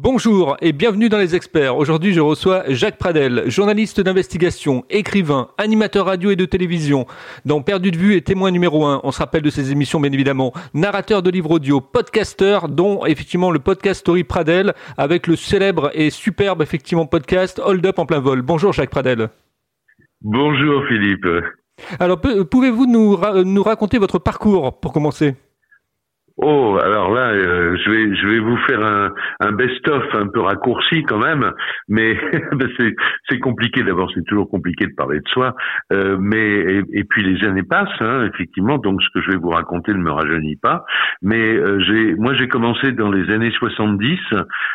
Bonjour et bienvenue dans les experts. Aujourd'hui, je reçois Jacques Pradel, journaliste d'investigation, écrivain, animateur radio et de télévision, dans Perdu de vue et témoin numéro un. On se rappelle de ses émissions, bien évidemment. Narrateur de livres audio, podcasteur, dont effectivement le podcast Story Pradel, avec le célèbre et superbe effectivement podcast Hold Up en plein vol. Bonjour Jacques Pradel. Bonjour Philippe. Alors, pouvez-vous nous, nous raconter votre parcours pour commencer? Oh, alors là, euh, je vais je vais vous faire un, un best-of un peu raccourci quand même, mais c'est c'est compliqué. D'abord, c'est toujours compliqué de parler de soi, euh, mais et, puis les années passent, hein, effectivement. Donc, ce que je vais vous raconter ne me rajeunit pas. Mais euh, j'ai moi j'ai commencé dans les années 70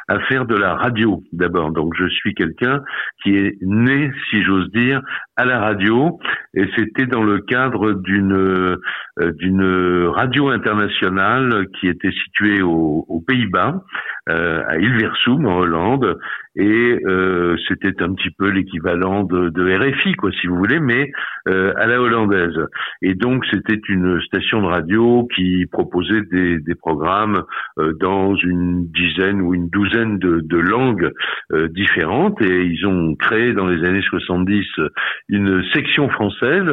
à faire de la radio d'abord. Donc, je suis quelqu'un qui est né, si j'ose dire, à la radio, et c'était dans le cadre d'une d'une radio internationale qui était situé aux, Pays-Bas, euh, à Hilversum en Hollande, et euh, c'était un petit peu l'équivalent de, de, RFI, quoi, si vous voulez, mais euh, à la hollandaise. Et donc c'était une station de radio qui proposait des, des programmes euh, dans une dizaine ou une douzaine de, de langues euh, différentes, et ils ont créé dans les années 70 une section française.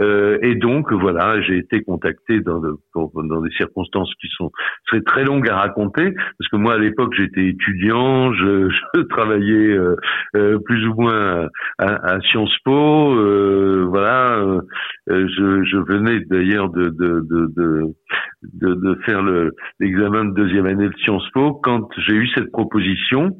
Euh, et donc voilà, j'ai été contacté dans, dans des circonstances qui sont seraient très longues à raconter, parce que moi à l'époque j'étais étudiant, je, je travaillais euh, euh, plus ou moins à, à Sciences Po, euh, voilà, je, je, venais d'ailleurs de de, de, de, faire l'examen de deuxième année de Sciences Po. Quand j'ai eu cette proposition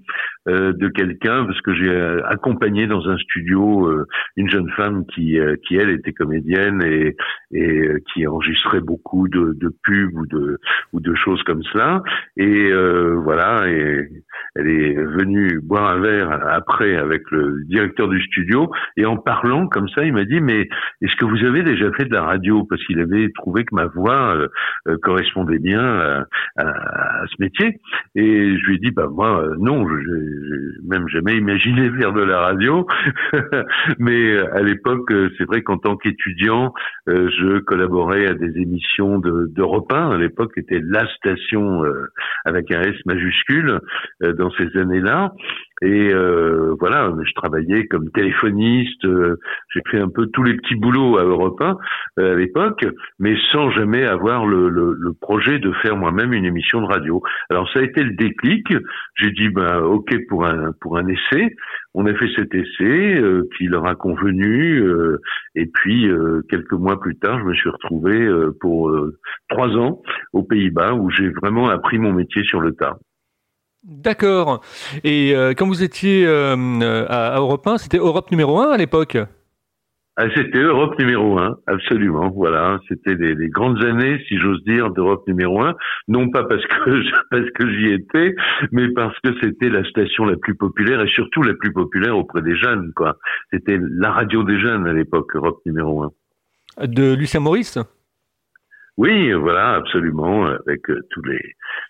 de quelqu'un parce que j'ai euh, accompagné dans un studio euh, une jeune femme qui qui elle était comédienne et et qui enregistrait beaucoup de, de pubs ou de ou de choses comme cela. Et voilà et elle est venue boire un verre après avec le directeur du studio. Et en parlant comme ça il m'a dit mais est-ce que vous avez déjà fait de la radio? Parce qu'il avait trouvé que ma voix correspondait bien à, à, ce métier. Et je lui ai dit bah moi non je même jamais imaginé faire de la radio, mais euh, à l'époque, euh, c'est vrai qu'en tant qu'étudiant, euh, je collaborais à des émissions de, de 1. À l'époque, était la station avec un S majuscule dans ces années-là. Et euh, voilà, je travaillais comme téléphoniste, euh, j'ai fait un peu tous les petits boulots à Europe 1 euh, à l'époque, mais sans jamais avoir le, le, le projet de faire moi-même une émission de radio. Alors ça a été le déclic. J'ai dit ben ok pour un pour un essai. On a fait cet essai qui leur a convenu, et puis quelques mois plus tard, je me suis retrouvé pour trois ans aux Pays-Bas où j'ai vraiment appris mon métier sur le tas. D'accord. Et euh, quand vous étiez euh, à, Europe 1, c'était Europe numéro 1 à l'époque? Ah, C'était Europe numéro 1, absolument. Voilà, c'était les, grandes années, si j'ose dire, d'Europe numéro 1. Non pas parce que parce que j'y étais, mais parce que c'était la station la plus populaire et surtout la plus populaire auprès des jeunes. quoi. C'était la radio des jeunes à l'époque, Europe numéro 1. De Lucien Maurice? Oui, voilà, absolument, avec euh, tous les,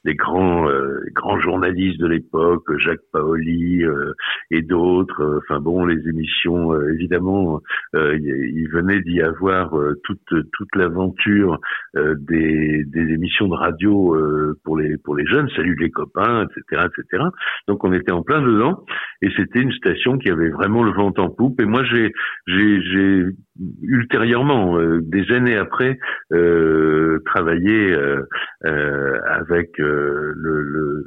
les grands euh, grands journalistes de l'époque, Jacques Paoli euh, et d'autres. Enfin bon, les émissions, évidemment, il venait d'y avoir toute toute l'aventure des, des émissions de radio pour les pour les jeunes, Salut les copains, etc., etc. Donc on était en plein dedans et c'était une station qui avait vraiment le vent en poupe. Et moi, j'ai j'ai ultérieurement, des années après. Euh, travailler euh, euh, avec euh, le,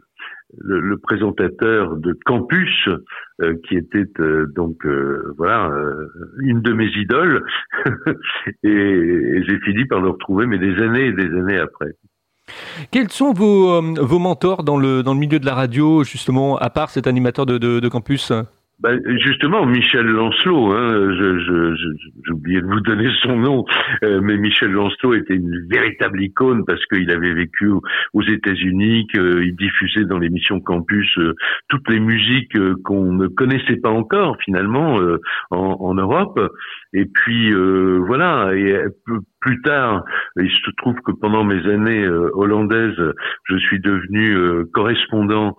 le, présentateur de Campus, qui était donc voilà une de mes idoles, et, j'ai fini par le retrouver, mais des années et des années après. Quels sont vos, vos mentors dans le, dans le milieu de la radio, justement, à part cet animateur de, de Campus? Bah, justement, Michel Lancelot, hein, oublié de vous donner son nom, euh, mais Michel Lancelot était une véritable icône parce qu'il avait vécu aux États-Unis, qu'il diffusait dans l'émission Campus euh, toutes les musiques euh, qu'on ne connaissait pas encore finalement en, en, Europe. Et puis voilà. Et plus tard, il se trouve que pendant mes années hollandaises, je suis devenu correspondant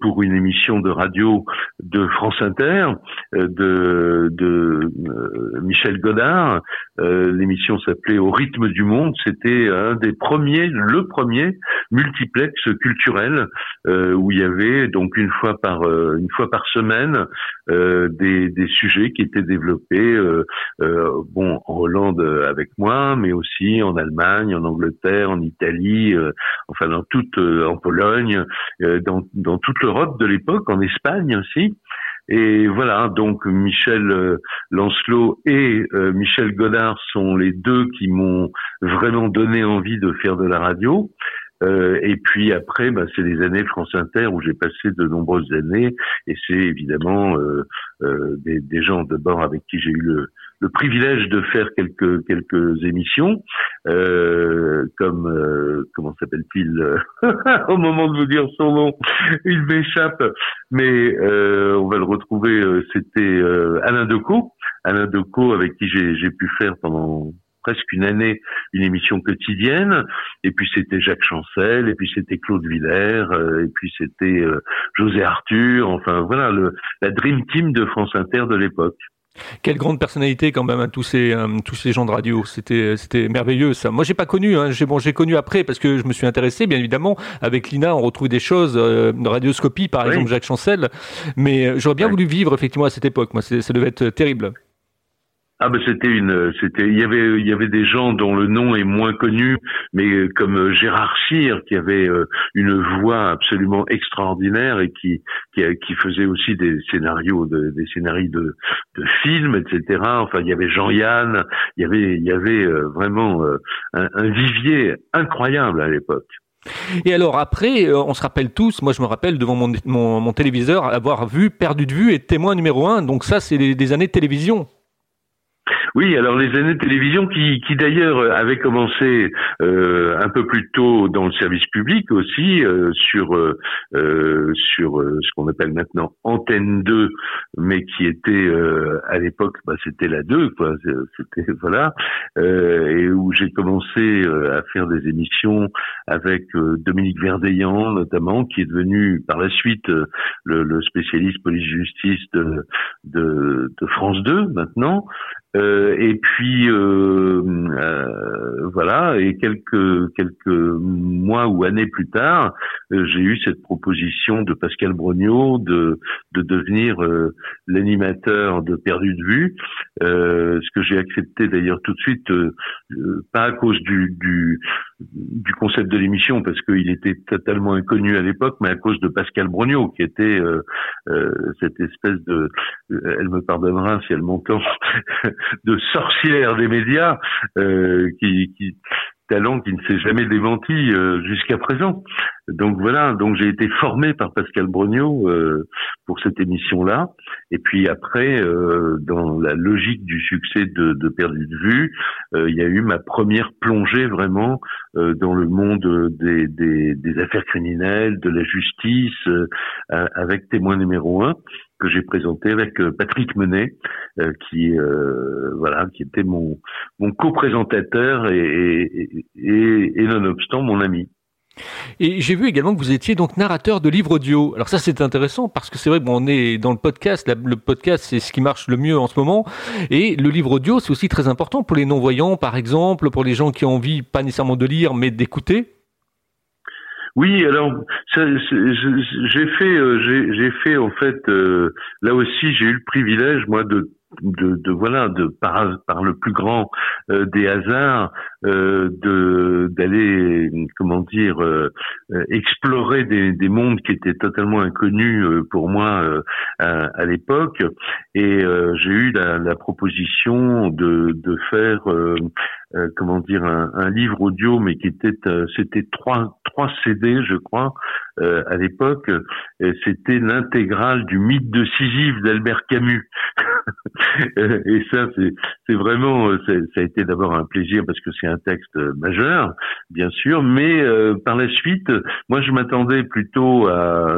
pour une émission de radio de France Inter de, de Michel Godard. L'émission s'appelait Au rythme du monde. C'était un des premiers, le premier multiplex culturel où il y avait donc une fois par une fois par semaine euh, des, des, sujets qui étaient développés euh, euh, bon en Hollande avec moi, mais aussi en Allemagne, en Angleterre, en Italie, enfin dans toute en Pologne, dans, dans toute l'Europe de l'époque, en Espagne aussi. Et voilà, donc Michel Lancelot et Michel Godard sont les deux qui m'ont vraiment donné envie de faire de la radio. Euh, et puis après, bah, c'est les années France Inter où j'ai passé de nombreuses années, et c'est évidemment euh, euh, des, des, gens d'abord avec qui j'ai eu le, le, privilège de faire quelques quelques émissions, euh, comme euh, comment s'appelle-t-il Au moment de vous dire son nom, il m'échappe, mais on va le retrouver. C'était Alain Decaux, Alain Decaux avec qui j'ai pu faire pendant presque une année une émission quotidienne. Et puis c'était Jacques Chancel, et puis c'était Claude Villers, euh, et puis c'était euh, José Arthur. Enfin voilà, le, la dream team de France Inter de l'époque. Quelle grande personnalité quand même, hein, tous ces euh, tous ces gens de radio. C'était c'était merveilleux ça. Moi j'ai pas connu, hein, j'ai bon j'ai connu après parce que je me suis intéressé bien évidemment. Avec Lina on retrouve des choses, de radioscopie par exemple Jacques Chancel. Mais j'aurais bien voulu vivre effectivement à cette époque. Moi ça devait être terrible. Ah ben c'était une, c'était, il y avait, il y avait des gens dont le nom est moins connu, mais euh, comme euh, Gérard Cyr qui avait euh, une voix absolument extraordinaire et qui qui, qui faisait aussi des scénarios, de, des scénarios de, de films, etc. Enfin, il y avait Jean-Yann, il y avait, il y avait vraiment un, un vivier incroyable à l'époque. Et alors après, on se rappelle tous, moi je me rappelle devant mon, mon, mon téléviseur avoir vu Perdu de vue et témoin numéro un. Donc ça, c'est des années de télévision. Oui, alors les années de télévision qui, qui d'ailleurs avaient commencé euh, un peu plus tôt dans le service public aussi euh, sur euh, euh sur euh, ce qu'on appelle maintenant Antenne 2, mais qui était à l'époque, bah, c'était la 2, quoi. C'était voilà, et où j'ai commencé à faire des émissions avec Dominique Verdeillan notamment, qui est devenu par la suite le, le spécialiste police-justice de, de, de France 2 maintenant. Euh, et puis euh, euh, voilà, et quelques quelques mois ou années plus tard, j'ai eu cette proposition de Pascal Brognaud de de devenir l'animateur de Perdu de vue, ce que j'ai accepté d'ailleurs tout de suite, pas à cause du, du du concept de l'émission parce qu'il était totalement inconnu à l'époque, mais à cause de Pascal Brognaud qui était cette espèce de, elle me pardonnera si elle m'entend, de sorcière des médias euh, qui, qui talent qui ne s'est jamais démenti euh, jusqu'à présent. Donc voilà, donc j'ai été formé par Pascal Brognaud euh, pour cette émission-là. Et puis après, euh, dans la logique du succès de, de Perdu de vue, il y a eu ma première plongée vraiment dans le monde des, des, des, affaires criminelles, de la justice, avec témoin numéro un que j'ai présenté avec euh, Patrick Menet, euh, qui euh, voilà, qui était mon mon co-présentateur et, et, et, nonobstant mon ami. Et j'ai vu également que vous étiez donc narrateur de livres audio. Alors ça c'est intéressant parce que c'est vrai qu'on est dans le podcast. le podcast c'est ce qui marche le mieux en ce moment. Et le livre audio c'est aussi très important pour les non-voyants par exemple, pour les gens qui ont envie pas nécessairement de lire mais d'écouter. Oui, alors j'ai fait, euh, j'ai fait en fait, euh, là aussi j'ai eu le privilège moi de de, de, voilà de par, par le plus grand euh, des hasards euh, de d'aller comment dire euh, explorer des, des mondes qui étaient totalement inconnus pour moi à, à l'époque. Et j'ai eu la, la, proposition de de faire comment dire un, un, livre audio mais qui était c'était trois trois CD je crois à l'époque. C'était l'intégrale du mythe de Sisyphe d'Albert Camus. Et ça, c'est vraiment, euh, ça a été d'abord un plaisir parce que c'est un texte majeur, bien sûr, mais euh, par la suite, moi, je m'attendais plutôt à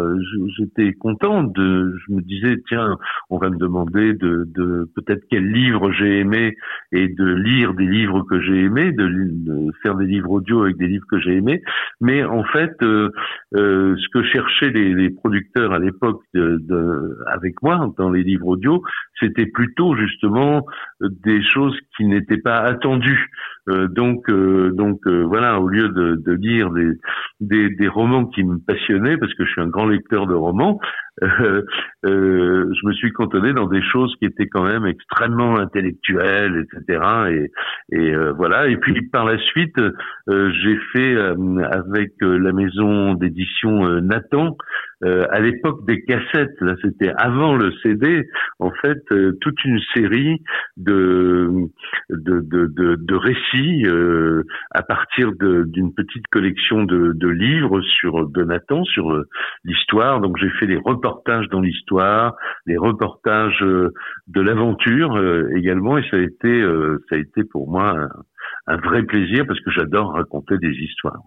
j'étais content de, je me disais tiens, on va me demander de, de peut-être quel livre j'ai aimé et de lire des livres que j'ai aimés, de, faire des livres audio avec des livres que j'ai aimés. Mais en fait, euh, euh, ce que cherchaient les, les producteurs à l'époque de, de, avec moi dans les livres audio, c'était plutôt justement des choses qui n'étaient pas attendues. Euh, donc, euh, donc euh, voilà, au lieu de, de lire des, des, des, romans qui me passionnaient, parce que je suis un grand lecteur de romans, je me suis cantonné dans des choses qui étaient quand même extrêmement intellectuelles, etc. Et, et voilà. Et puis par la suite, j'ai fait avec la maison d'édition Nathan euh, à l'époque des cassettes, là c'était avant le CD, en fait, euh, toute une série de de, de, de, de récits euh, à partir d'une petite collection de, de livres sur de Nathan, sur l'histoire. Donc j'ai fait des reportages dans l'histoire, des reportages de l'aventure également, et ça a été ça a été pour moi un vrai plaisir parce que j'adore raconter des histoires.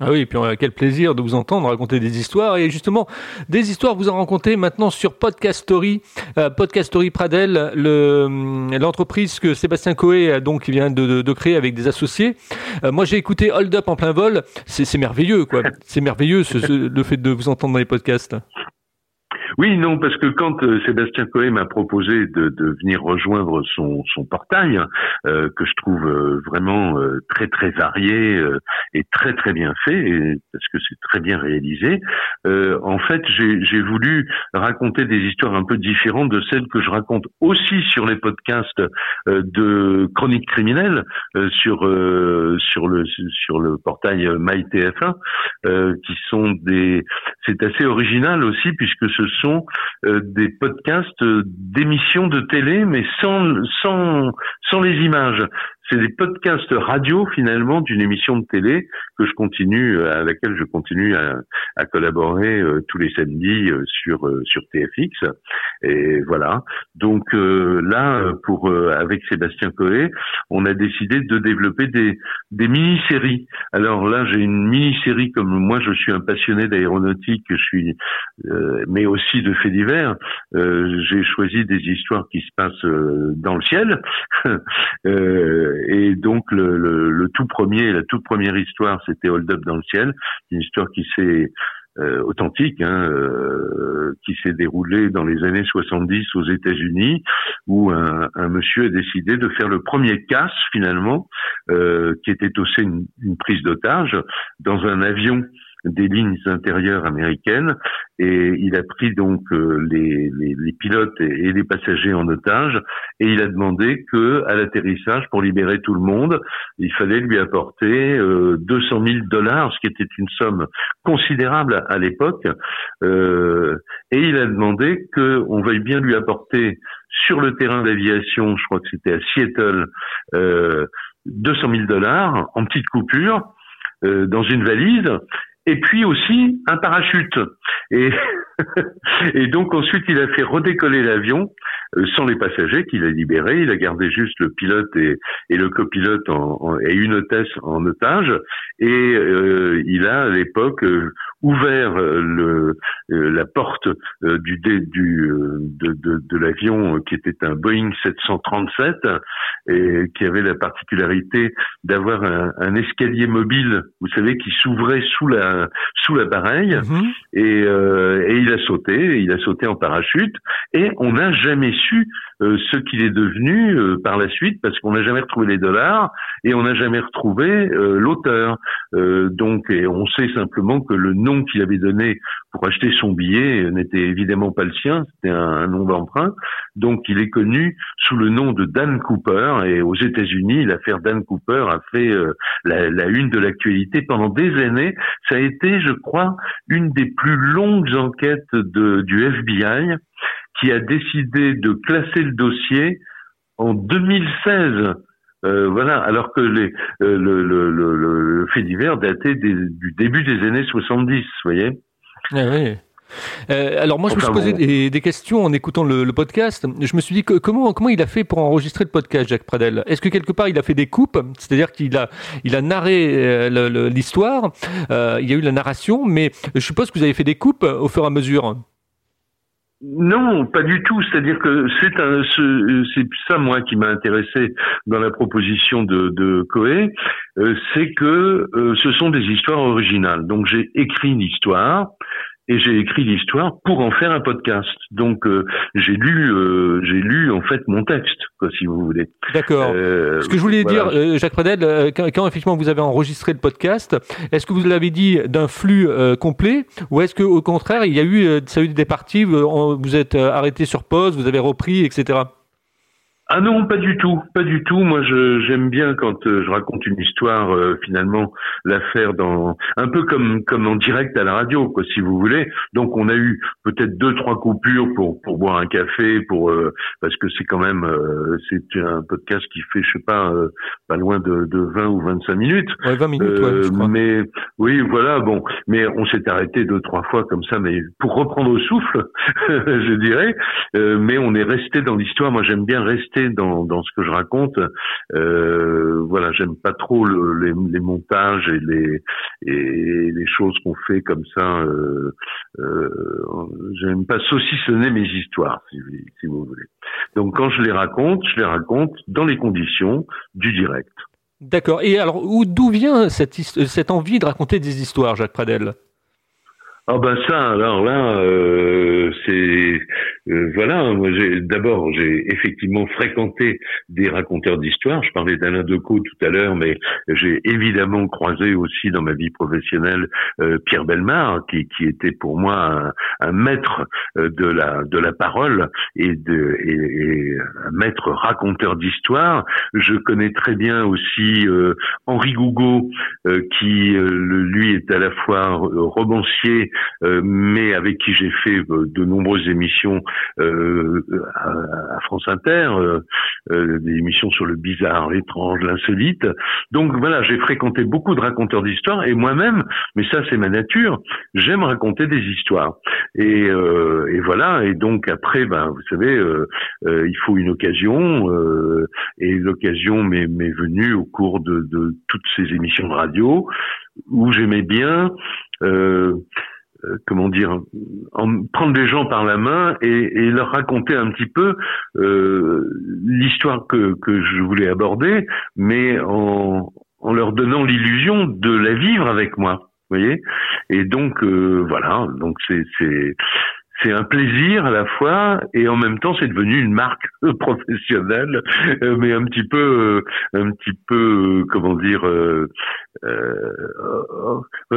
Ah oui, et puis quel plaisir de vous entendre raconter des histoires. Et justement, des histoires vous en racontez maintenant sur Podcast Story, euh, Podcast Story Pradel, hum, l'entreprise que Sébastien Coé donc vient de, créer avec des associés. Euh, moi, j'ai écouté Hold Up en plein vol. C'est merveilleux, quoi. C'est merveilleux le fait de vous entendre dans les podcasts. Oui, non, parce que quand euh, Sébastien Coé m'a proposé de, de, venir rejoindre son, son portail, euh, que je trouve euh, vraiment très très varié et très très bien fait, parce que c'est très bien réalisé, en fait, j'ai voulu raconter des histoires un peu différentes de celles que je raconte aussi sur les podcasts de chroniques criminelles sur sur le sur le portail MyTF1, qui sont des, c'est assez original aussi puisque ce sont euh, des podcasts d'émissions de télé, mais sans, sans, sans les images c'est des podcasts radio finalement d'une émission de télé que je continue à laquelle je continue à, à collaborer euh, tous les samedis euh, sur euh, sur TFX et voilà. Donc là pour avec Sébastien Coé on a décidé de développer des des mini-séries. Alors là j'ai une mini-série comme moi je suis un passionné d'aéronautique je suis mais aussi de faits divers. J'ai choisi des histoires qui se passent dans le ciel et donc le, le, tout premier, la toute première histoire, c'était Hold Up dans le ciel, une histoire qui s'est euh, authentique, hein, euh, qui s'est déroulée dans les années 70 aux États-Unis, où un, un, monsieur a décidé de faire le premier casse finalement, euh, qui était aussi une, une prise d'otage dans un avion des lignes intérieures américaines. Et il a pris donc euh, les, les, les, pilotes et, les passagers en otage. Et il a demandé que à l'atterrissage pour libérer tout le monde il fallait lui apporter euh, 200 000 dollars ce qui était une somme considérable à l'époque. Euh, et il a demandé que on veuille bien lui apporter sur le terrain d'aviation je crois que c'était à Seattle euh, 200 000 dollars en petite coupure euh, dans une valise et puis aussi un parachute. Et, donc ensuite il a fait redécoller l'avion euh, sans les passagers qu'il a libérés. Il a gardé juste le pilote et, le copilote et une hôtesse en otage. Et euh, il a à l'époque euh, ouvert le, la porte du, du de, de, de l'avion qui était un Boeing 737 et qui avait la particularité d'avoir un, un, escalier mobile, vous savez, qui s'ouvrait sous la sous l'appareil. Mm-hmm. Et, et il a sauté, il a sauté en parachute. Et on n'a jamais su euh, ce qu'il est devenu euh, par la suite parce qu'on n'a jamais retrouvé les dollars et on n'a jamais retrouvé euh, l'auteur. donc, et on sait simplement que le nom qu'il avait donné pour acheter son billet n'était évidemment pas le sien, c'était un, nom d'emprunt. Donc, il est connu sous le nom de Dan Cooper et aux États-Unis, l'affaire Dan Cooper a fait la, la une de l'actualité pendant des années. Ça a été, je crois, une des plus longues enquêtes du FBI qui a décidé de classer le dossier en 2016. Euh, voilà, alors que les, euh, le, le, le, le, fait divers datait du début des années 70, vous voyez eh oui. Euh, alors moi, je me suis posé des, questions en écoutant le, podcast. Je me suis dit que, comment comment il a fait pour enregistrer le podcast, Jacques Pradel? Est-ce que quelque part il a fait des coupes, c'est-à-dire qu'il a il a narré euh, l'histoire, euh, il y a eu la narration, mais je suppose que vous avez fait des coupes au fur et à mesure. Non, pas du tout. C'est-à-dire que c'est c'est ça moi qui m'a intéressé dans la proposition de, de euh, c'est que euh, ce sont des histoires originales. Donc j'ai écrit une histoire et j'ai écrit l'histoire pour en faire un podcast. Donc euh, j'ai lu, euh, j'ai lu en fait mon texte, quoi, si vous voulez. D'accord. Euh, Ce que je voulais dire, Jacques Pradel, quand, quand, effectivement vous avez enregistré le podcast, est-ce que vous l'avez dit d'un flux complet, ou est-ce que au contraire il y a eu, ça a eu des parties, vous êtes arrêté sur pause, vous avez repris, etc. Ah non, pas du tout, pas du tout. Moi, je j'aime bien quand euh, je raconte une histoire, euh, finalement, la faire dans un peu comme comme en direct à la radio, quoi, si vous voulez. Donc, on a eu peut-être deux trois coupures pour pour boire un café, pour euh, parce que c'est quand même c'est un podcast qui fait, je sais pas, pas loin de, de 20 ou 25 minutes. Ouais, 20 minutes, ouais, je crois. Mais oui, voilà, bon, mais on s'est arrêté deux trois fois comme ça, mais pour reprendre au souffle, je dirais. mais on est resté dans l'histoire. Moi, j'aime bien rester dans, dans ce que je raconte. Euh, voilà, j'aime pas trop le, les, les, montages et les et les choses qu'on fait comme ça. Euh, euh, j'aime pas saucissonner mes histoires, si, si vous voulez. Donc quand je les raconte, je les raconte dans les conditions du direct. D'accord. Et alors, d'où vient cette, cette envie de raconter des histoires, Jacques Pradel? Ah ben ça, alors là, euh, c'est euh, voilà. Moi, j'ai d'abord j'ai effectivement fréquenté des raconteurs d'histoires. Je parlais d'Alain Decaux tout à l'heure, mais j'ai évidemment croisé aussi dans ma vie professionnelle euh, Pierre Belmar, qui, qui était pour moi un, maître de la de la parole et un maître raconteur d'histoire. Je connais très bien aussi Henri Gougaud, qui lui est à la fois romancier euh, mais avec qui j'ai fait euh, de nombreuses émissions euh, à, France Inter, des émissions sur le bizarre, l'étrange, l'insolite. Donc voilà, j'ai fréquenté beaucoup de raconteurs d'histoires et moi-même, mais ça c'est ma nature, j'aime raconter des histoires. Et, et, voilà, et donc après, ben vous savez, il faut une occasion, et l'occasion m'est venue au cours de, de, toutes ces émissions de radio où j'aimais bien euh, euh, comment dire, en, prendre les gens par la main et, leur raconter un petit peu euh, l'histoire que, je voulais aborder, mais en, en leur donnant l'illusion de la vivre avec moi. Vous voyez Et donc euh, voilà, donc c'est c'est un plaisir à la fois et en même temps c'est devenu une marque professionnelle euh, mais un petit peu euh, un petit peu euh, comment dire euh,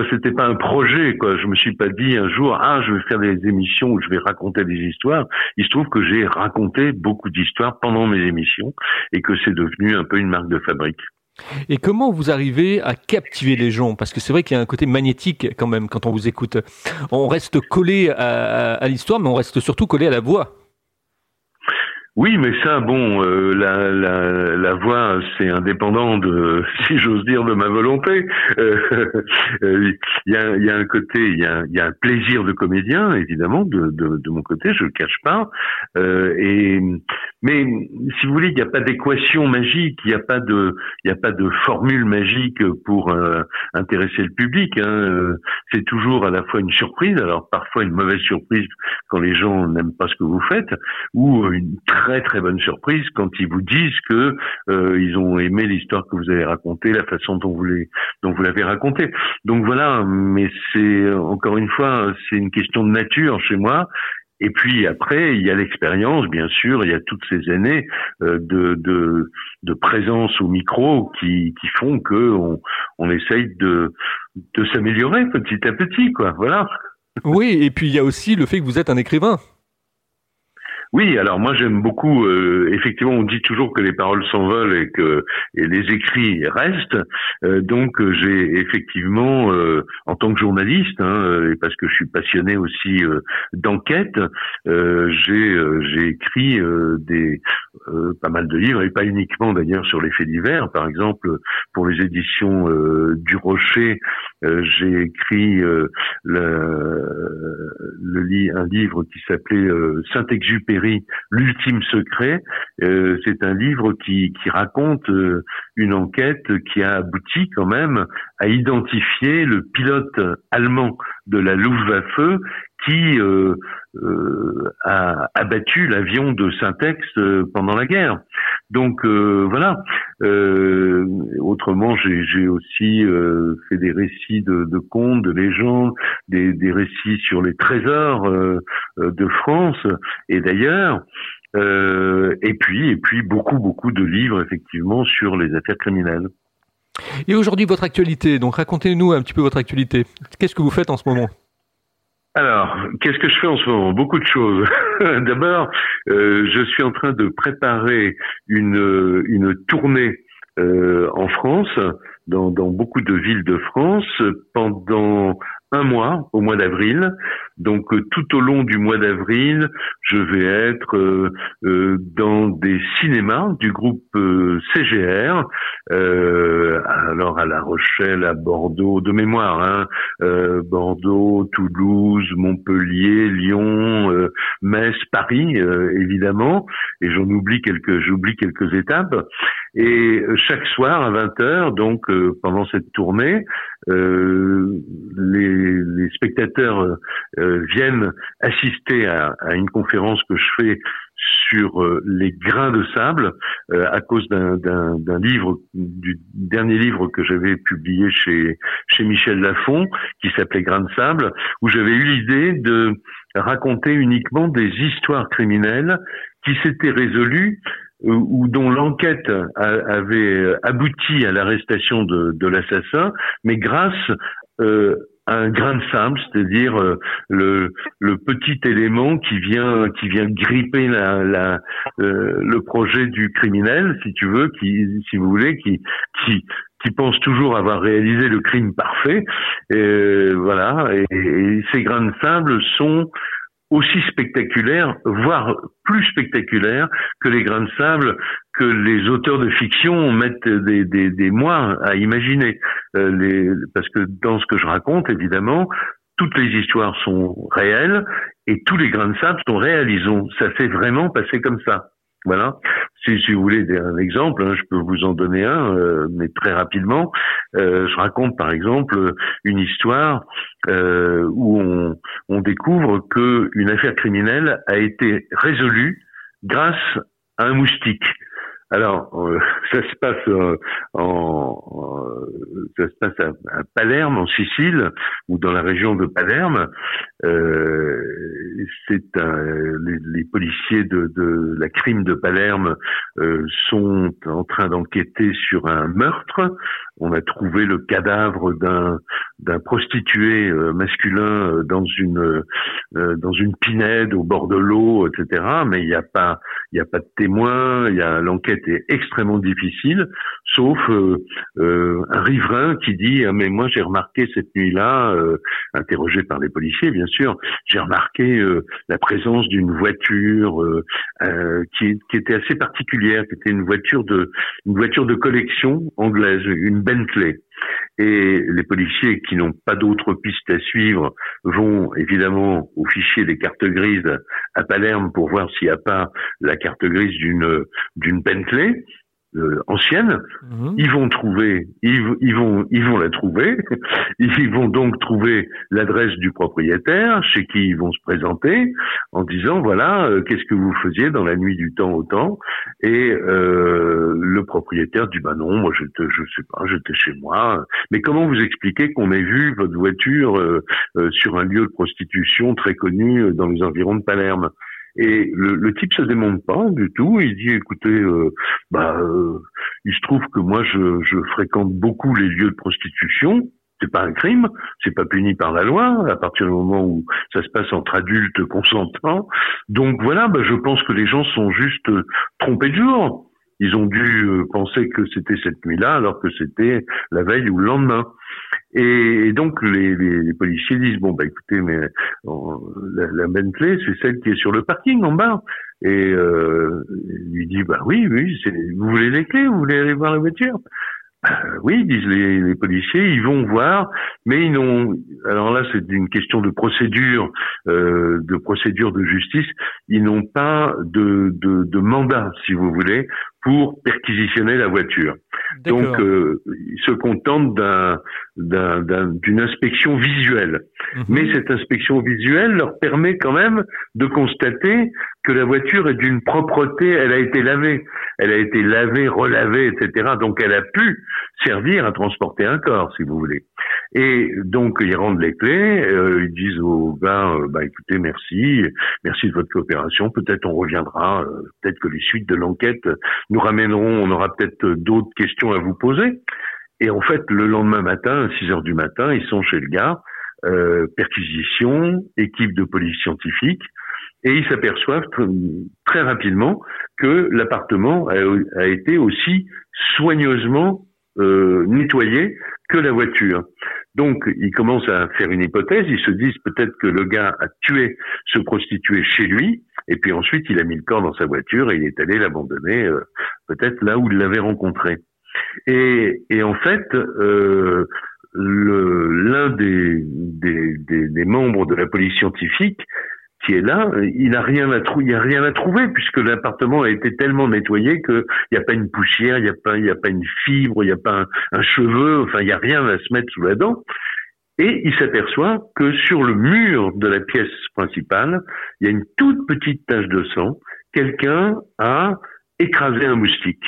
c'était pas un projet quoi. Je me suis pas dit un jour ah je vais faire des émissions où je vais raconter des histoires. Il se trouve que j'ai raconté beaucoup d'histoires pendant mes émissions et que c'est devenu un peu une marque de fabrique et comment vous arrivez à captiver les gens? Parce que c'est vrai qu'il y a un côté magnétique quand même quand on vous écoute. On reste collé à, l'histoire, mais on reste surtout collé à la voix. Oui, mais ça, bon, euh, la, la, la voix, c'est indépendant de, si j'ose dire, de ma volonté. Euh, euh, il y, a, y, a, un côté, il y a, y a, un plaisir de comédien, évidemment, de, de, de mon côté, je le cache pas. et mais si vous voulez, il n'y a pas d'équation magique, il n'y a pas de, il n'y a pas de formule magique pour intéresser le public. Hein. C'est toujours à la fois une surprise, alors parfois une mauvaise surprise quand les gens n'aiment pas ce que vous faites, ou une très bonne surprise quand ils vous disent que euh, ils ont aimé l'histoire que vous avez racontée, la façon dont vous dont vous l'avez racontée. Donc voilà, mais c'est encore une fois, c'est une question de nature chez moi. Et puis après, il y a l'expérience, bien sûr, il y a toutes ces années euh, de, de, de, présence au micro qui, qui font que on, on essaye de, de s'améliorer petit à petit, quoi. Voilà. Oui, et puis il y a aussi le fait que vous êtes un écrivain. Oui, alors moi j'aime beaucoup. Euh, effectivement, on dit toujours que les paroles s'envolent et que les écrits restent. Euh, donc euh, j'ai effectivement, en tant que journaliste, hein, et parce que je suis passionné aussi d'enquête, j'ai écrit des pas mal de livres et pas uniquement d'ailleurs sur les faits divers. Par exemple, pour les éditions du Rocher, j'ai écrit le, un livre qui s'appelait Saint-Exupéry L'ultime secret. Euh, c'est un livre qui, raconte euh, une enquête qui a abouti quand même à identifier le pilote allemand de la Luftwaffe qui euh, a abattu l'avion de Syntex pendant la guerre. Donc voilà. autrement, j'ai aussi fait des récits de, contes, de légendes, des, des, récits sur les trésors de France et d'ailleurs. Euh, et puis, et puis beaucoup, beaucoup de livres effectivement sur les affaires criminelles. Et aujourd'hui, votre actualité. Donc, racontez-nous un petit peu votre actualité. Qu'est-ce que vous faites en ce moment? Alors, qu'est-ce que je fais en ce moment? Beaucoup de choses. D'abord, euh, je suis en train de préparer une, une tournée euh, en France, dans, dans beaucoup de villes de France, pendant un mois, au mois d'avril. Donc euh, tout au long du mois d'avril, je vais être euh, euh, dans des cinémas du groupe CGR, alors à La Rochelle, à Bordeaux, de mémoire, hein, Bordeaux, Toulouse, Montpellier, Lyon, Metz, Paris, évidemment, et j'en oublie quelques, j'oublie quelques étapes. Et chaque soir à 20 h donc pendant cette tournée, les les, spectateurs euh, viennent assister à, une conférence que je fais sur euh, les grains de sable euh, à cause d'un livre du dernier livre que j'avais publié chez chez Michel Lafon qui s'appelait Grains de sable où j'avais eu l'idée de raconter uniquement des histoires criminelles qui s'étaient résolues ou dont l'enquête avait abouti à l'arrestation de, de l'assassin, mais grâce euh, un grain de sable, c'est-à-dire euh, le, le petit élément qui vient qui vient gripper la, la euh, le projet du criminel, si tu veux, qui si vous voulez, qui qui qui pense toujours avoir réalisé le crime parfait. Et, voilà. et ces grains de sable sont aussi spectaculaires, voire plus spectaculaires que les grains de sable que les auteurs de fiction mettent des, des, mois à imaginer. Euh, parce que dans ce que je raconte, évidemment, toutes les histoires sont réelles et tous les grains de sable sont réalisons. Ça s'est vraiment passé comme ça. Voilà. Si, si vous voulez un exemple, hein, je peux vous en donner un, euh, mais très rapidement. Euh, je raconte par exemple une histoire euh, où on, on découvre que une affaire criminelle a été résolue grâce à un moustique. Alors, euh, ça se passe euh, en, ça se passe à, Palerme, en Sicile, ou dans la région de Palerme. Euh, c'est les, les, policiers de, de, la crime de Palerme euh, sont en train d'enquêter sur un meurtre. On a trouvé le cadavre d'un d'un prostitué masculin dans une dans une pinède au bord de l'eau, etc. Mais il n'y a pas il n'y a pas de témoins. Il y a l'enquête est extrêmement difficile, sauf euh, euh, un riverain qui dit ah, mais moi j'ai remarqué cette nuit-là, euh, interrogé par les policiers bien sûr, j'ai remarqué la présence d'une voiture qui, qui, était assez particulière, qui était une voiture de une voiture de collection anglaise, une Bentley. Et les policiers qui n'ont pas d'autres pistes à suivre vont évidemment au fichier des cartes grises à Palerme pour voir s'il n'y a pas la carte grise d'une d'une Bentley. Euh, ancienne, mhm. ils vont trouver, ils, vont, ils vont la trouver, ils vont donc trouver l'adresse du propriétaire, chez qui ils vont se présenter, en disant voilà, euh, qu'est-ce que vous faisiez dans la nuit du temps au temps? Et euh, le propriétaire dit bah non, moi je je sais pas, j'étais chez moi. Mais comment vous expliquez qu'on ait vu votre voiture sur un lieu de prostitution très connu dans les environs de Palerme? Et le, le, type se démonte pas du tout. Il dit, écoutez, euh, bah, euh, il se trouve que moi, je, fréquente beaucoup les lieux de prostitution. c'est pas un crime, c'est pas puni par la loi à partir du moment où ça se passe entre adultes consentants. Donc voilà, bah, je pense que les gens sont juste trompés de jour. Ils ont dû euh, penser que c'était cette nuit-là alors que c'était la veille ou le lendemain. Et, donc les, les, policiers disent bon bah écoutez mais la, la Bentley c'est celle qui est sur le parking en bas et euh, il lui dit bah oui oui vous voulez les clés vous voulez aller voir la voiture? Euh, oui, disent les, policiers, ils vont voir, mais ils n'ont. Alors là, c'est une question de procédure, euh, de procédure de justice. Ils n'ont pas de, de, de, mandat, si vous voulez, pour perquisitionner la voiture. Donc, euh, ils se contentent d'un, d'une inspection visuelle. Mhm. Mais cette inspection visuelle leur permet quand même de constater que la voiture est d'une propreté, elle a été lavée, elle a été lavée, relavée, etc. Donc, elle a pu servir à transporter un corps, si vous voulez. Et donc ils rendent les clés, euh, ils disent au gars, euh, bah écoutez, merci, merci de votre coopération. Peut-être on reviendra, euh, peut-être que les suites de l'enquête nous ramèneront, on aura peut-être d'autres questions à vous poser. Et en fait, le lendemain matin, à 6 heures du matin, ils sont chez le gars, perquisition, équipe de police scientifique, et ils s'aperçoivent très rapidement que l'appartement a, été aussi soigneusement euh, nettoyé que la voiture. Donc, ils commencent à faire une hypothèse. Ils se disent peut-être que le gars a tué ce prostitué chez lui, et puis ensuite il a mis le corps dans sa voiture et il est allé l'abandonner euh, peut-être là où il l'avait rencontré. Et, et, en fait, euh, l'un des, des, des, membres de la police scientifique qui est là, il a rien à trouver, il a rien à trouver puisque l'appartement a été tellement nettoyé que il n'y a pas une poussière, il n'y a pas, il a pas une fibre, il n'y a pas un, cheveu, enfin il n'y a rien à se mettre sous la dent. Et il s'aperçoit que sur le mur de la pièce principale, il y a une toute petite tache de sang. Quelqu'un a écrasé un moustique.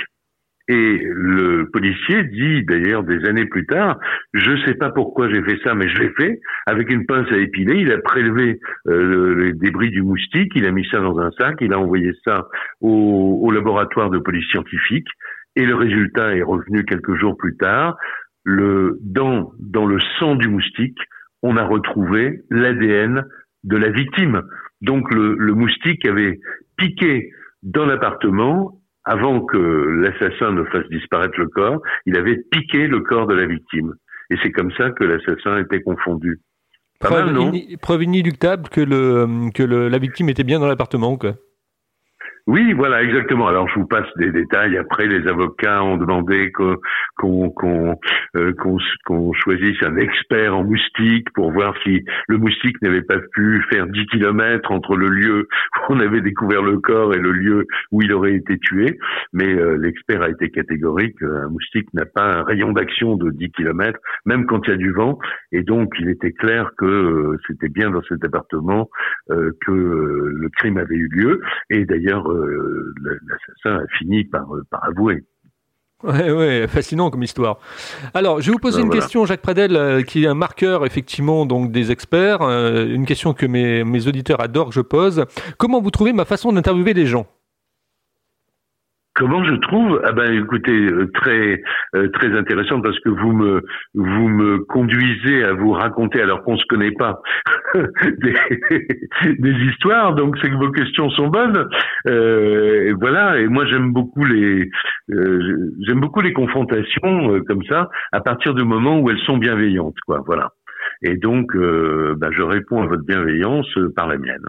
Et le policier dit d'ailleurs des années plus tard, je ne sais pas pourquoi j'ai fait ça, mais je l'ai fait. Avec une pince à épiler, il a prélevé euh, les débris du moustique, il a mis ça dans un sac, il a envoyé ça au, au laboratoire de police scientifique, et le résultat est revenu quelques jours plus tard. Le, dans, dans le sang du moustique, on a retrouvé l'ADN de la victime. Donc le, le moustique avait piqué dans l'appartement avant que l'assassin ne fasse disparaître le corps, il avait piqué le corps de la victime. Et c'est comme ça que l'assassin était confondu. preuve, inéluctable que, le, que le, la victime était bien dans l'appartement, quoi? Oui, voilà, exactement. Alors je vous passe des détails. Après, les avocats ont demandé qu'on qu'on euh, qu'on choisisse un expert en moustique pour voir si le moustique n'avait pas pu faire 10 kilomètres entre le lieu où on avait découvert le corps et le lieu où il aurait été tué. Mais euh, l'expert a été catégorique. Un moustique n'a pas un rayon d'action de 10 kilomètres, même quand il y a du vent. Et donc, il était clair que euh, c'était bien dans cet appartement que le crime avait eu lieu. Et d'ailleurs, euh, l'assassin a fini par, euh, par avouer. Ouais, ouais, fascinant comme histoire. Alors, je vais vous poser ben une question, Jacques Pradel, euh, qui est un marqueur effectivement donc des experts. une question que mes, mes auditeurs adorent que je pose. Comment vous trouvez ma façon d'interviewer les gens? Comment je trouve Ah ben écoutez, euh, très euh, très intéressant parce que vous me vous me conduisez à vous raconter alors qu'on se connaît pas des, des, histoires, donc c'est que vos questions sont bonnes. Euh, voilà. Et moi j'aime beaucoup les euh, j'aime beaucoup les confrontations comme ça à partir du moment où elles sont bienveillantes, quoi. Voilà. Et donc ben, je réponds à votre bienveillance par la mienne.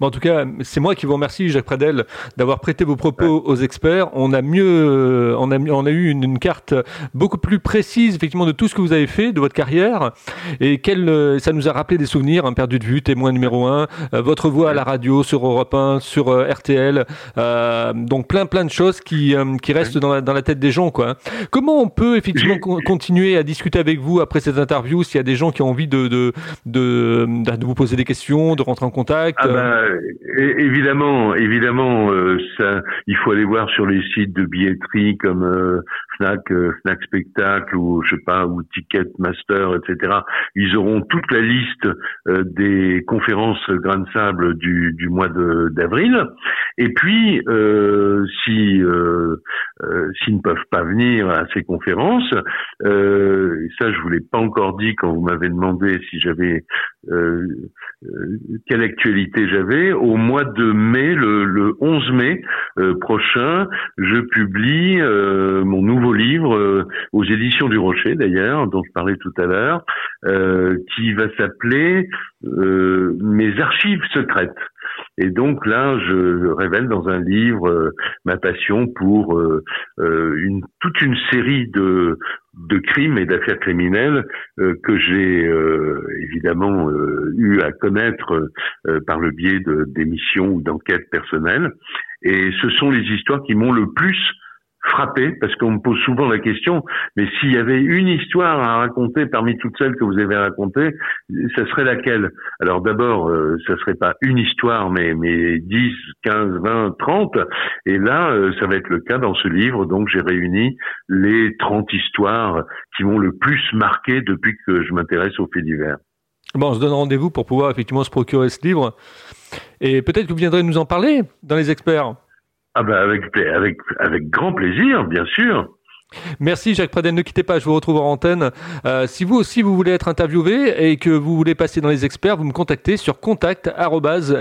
Bon, en tout cas, c'est moi qui vous remercie, Jacques Pradel, d'avoir prêté vos propos aux experts. On a mieux, on a, on a eu une, carte beaucoup plus précise, effectivement, de tout ce que vous avez fait, de votre carrière, et quel, ça nous a rappelé des souvenirs, un perdu de vue, témoin numéro un, euh, votre voix à la radio, sur Europe 1, sur euh, RTL, euh, donc plein, plein de choses qui, qui restent dans la, dans la tête des gens, quoi. Comment on peut effectivement continuer à discuter avec vous après cette interview, s'il y a des gens qui ont envie de, de, de, de, vous poser des questions, de rentrer en contact? Ah ben, euh, évidemment, évidemment, euh, ça, il faut aller voir sur les sites de billetterie comme euh, Fnac, Fnac Spectacle ou je sais pas ou Ticketmaster, etc. Ils auront toute la liste des conférences Grain de Sable du, du mois d'avril. Et puis, euh, si euh, euh, s'ils ne peuvent pas venir à ces conférences, euh, ça je vous l'ai pas encore dit quand vous m'avez demandé si j'avais euh, quelle actualité j'avais. Au mois de mai, le, le 11 mai prochain, je publie mon nouveau livre aux éditions du Rocher d'ailleurs, dont je parlais tout à l'heure, qui va s'appeler Mes archives secrètes. Et donc là, je révèle dans un livre euh, ma passion pour euh, euh, une, toute une série de, de crimes et d'affaires criminelles que j'ai évidemment eu à connaître par le biais d'émissions ou d'enquêtes personnelles. Et ce sont les histoires qui m'ont le plus frappé parce qu'on me pose souvent la question, mais s'il y avait une histoire à raconter parmi toutes celles que vous avez racontées, ça serait laquelle? Alors d'abord, euh, ça serait pas une histoire, mais, mais 10, 15, 20, 30. Et là, euh, ça va être le cas dans ce livre. Donc j'ai réuni les 30 histoires qui m'ont le plus marqué depuis que je m'intéresse aux faits divers. Bon, on se donne rendez-vous pour pouvoir effectivement se procurer ce livre. Et peut-être que vous viendrez nous en parler dans les experts. Ah ben avec, avec, avec grand plaisir, bien sûr. Merci Jacques Pradel, ne quittez pas, je vous retrouve en antenne. Euh, si vous aussi vous voulez être interviewé et que vous voulez passer dans les experts, vous me contactez sur contact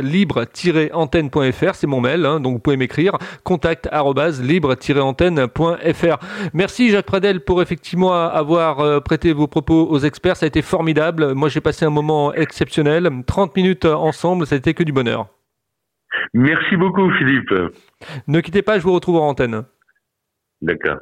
libre-antenne.fr, c'est mon mail, hein, donc vous pouvez m'écrire contact libre-antenne.fr. Merci Jacques Pradel pour effectivement avoir euh, prêté vos propos aux experts, ça a été formidable. Moi j'ai passé un moment exceptionnel, 30 minutes ensemble, ça a que du bonheur. Merci beaucoup, Philippe. Ne quittez pas, je vous retrouve en antenne. D'accord.